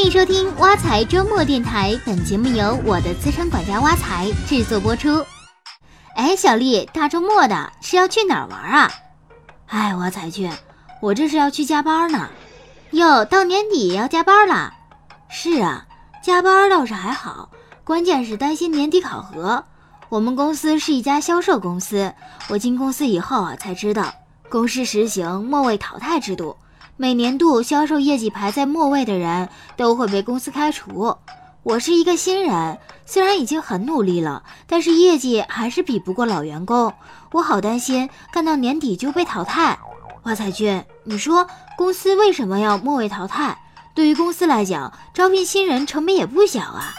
欢迎收听挖财周末电台，本节目由我的资深管家挖财制作播出。哎，小丽，大周末的是要去哪儿玩啊？哎，我才去，我这是要去加班呢。哟，到年底要加班了？是啊，加班倒是还好，关键是担心年底考核。我们公司是一家销售公司，我进公司以后啊，才知道公司实行末位淘汰制度，每年度销售业绩排在末位的人都会被公司开除。我是一个新人，虽然已经很努力了，但是业绩还是比不过老员工，我好担心干到年底就被淘汰。华彩君，你说公司为什么要末位淘汰？对于公司来讲，招聘新人成本也不小啊。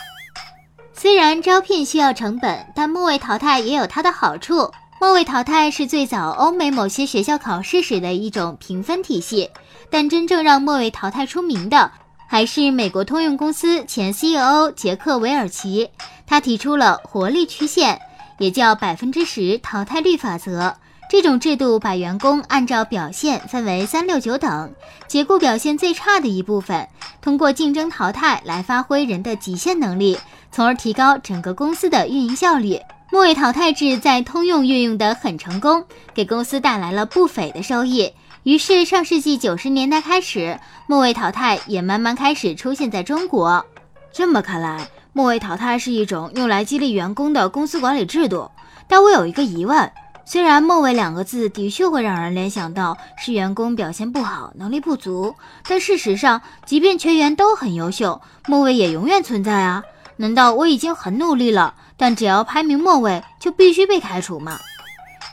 虽然招聘需要成本，但末位淘汰也有它的好处。末位淘汰是最早欧美某些学校考试时的一种评分体系，但真正让末位淘汰出名的，还是美国通用公司前 CEO 杰克韦尔奇。他提出了活力曲线，也叫百分之十淘汰率法则。这种制度把员工按照表现分为三六九等，解雇表现最差的一部分，通过竞争淘汰来发挥人的极限能力，从而提高整个公司的运营效率。末位淘汰制在通用运用得很成功，给公司带来了不菲的收益。于是上世纪九十年代开始，末位淘汰也慢慢开始出现在中国。这么看来，末位淘汰是一种用来激励员工的公司管理制度。但我有一个疑问。虽然“末位”两个字的确会让人联想到是员工表现不好、能力不足，但事实上，即便全员都很优秀，末位也永远存在啊！难道我已经很努力了，但只要排名末尾就必须被开除吗？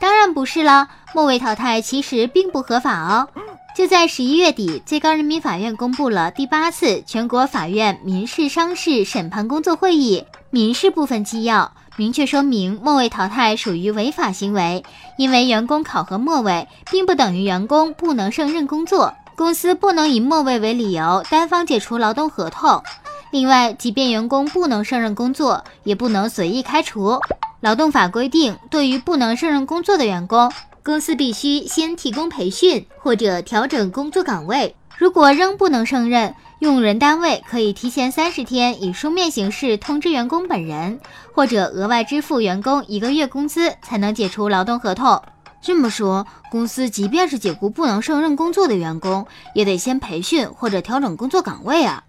当然不是啦，末位淘汰其实并不合法哦。就在十一月底，最高人民法院公布了第八次全国法院民事商事审判工作会议民事部分纪要。明确说明末位淘汰属于违法行为，因为员工考核末位，并不等于员工不能胜任工作，公司不能以末位为理由单方解除劳动合同。另外，即便员工不能胜任工作，也不能随意开除。劳动法规定，对于不能胜任工作的员工，公司必须先提供培训或者调整工作岗位。如果仍不能胜任，用人单位可以提前三十天以书面形式通知员工本人，或者额外支付员工一个月工资，才能解除劳动合同。这么说，公司即便是解雇不能胜任工作的员工，也得先培训或者调整工作岗位啊？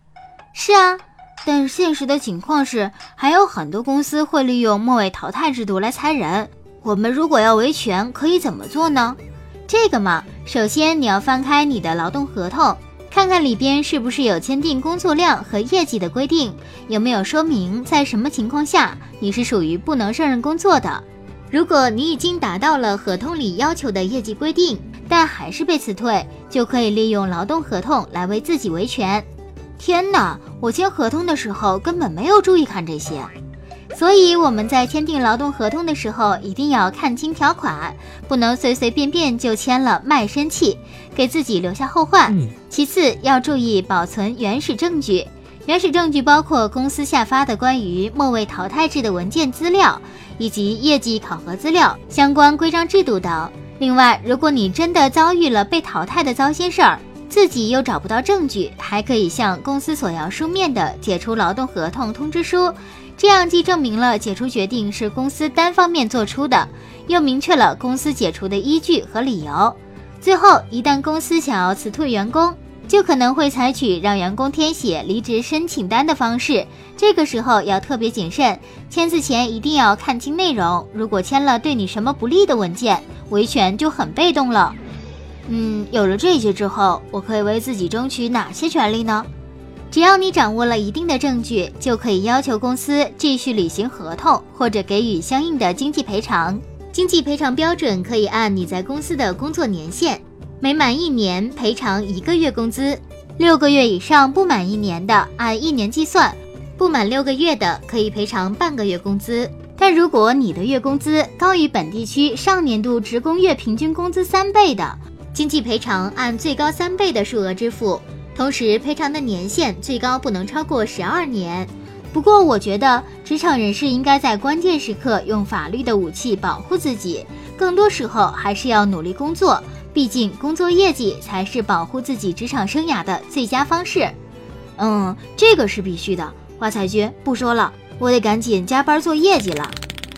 是啊，但现实的情况是，还有很多公司会利用末位淘汰制度来裁人。我们如果要维权，可以怎么做呢？这个嘛，首先你要翻开你的劳动合同。看看里边是不是有签订工作量和业绩的规定，有没有说明在什么情况下你是属于不能胜任工作的。如果你已经达到了合同里要求的业绩规定，但还是被辞退，就可以利用劳动合同来为自己维权。天哪，我签合同的时候根本没有注意看这些。所以我们在签订劳动合同的时候，一定要看清条款，不能随随便便就签了卖身契，给自己留下后患。其次要注意保存原始证据，原始证据包括公司下发的关于末位淘汰制的文件资料，以及业绩考核资料、相关规章制度等。另外，如果你真的遭遇了被淘汰的糟心事儿，自己又找不到证据，还可以向公司索要书面的解除劳动合同通知书。这样既证明了解除决定是公司单方面做出的，又明确了公司解除的依据和理由。最后，一旦公司想要辞退员工，就可能会采取让员工填写离职申请单的方式。这个时候要特别谨慎，签字前一定要看清内容。如果签了对你什么不利的文件，维权就很被动了。嗯，有了这些之后，我可以为自己争取哪些权利呢？只要你掌握了一定的证据，就可以要求公司继续履行合同，或者给予相应的经济赔偿。经济赔偿标准可以按你在公司的工作年限，每满一年赔偿一个月工资；六个月以上不满一年的，按一年计算；不满六个月的，可以赔偿半个月工资。但如果你的月工资高于本地区上年度职工月平均工资三倍的，经济赔偿按最高三倍的数额支付。同时，赔偿的年限最高不能超过十二年。不过，我觉得职场人士应该在关键时刻用法律的武器保护自己，更多时候还是要努力工作。毕竟，工作业绩才是保护自己职场生涯的最佳方式。嗯，这个是必须的。花彩君，不说了，我得赶紧加班做业绩了。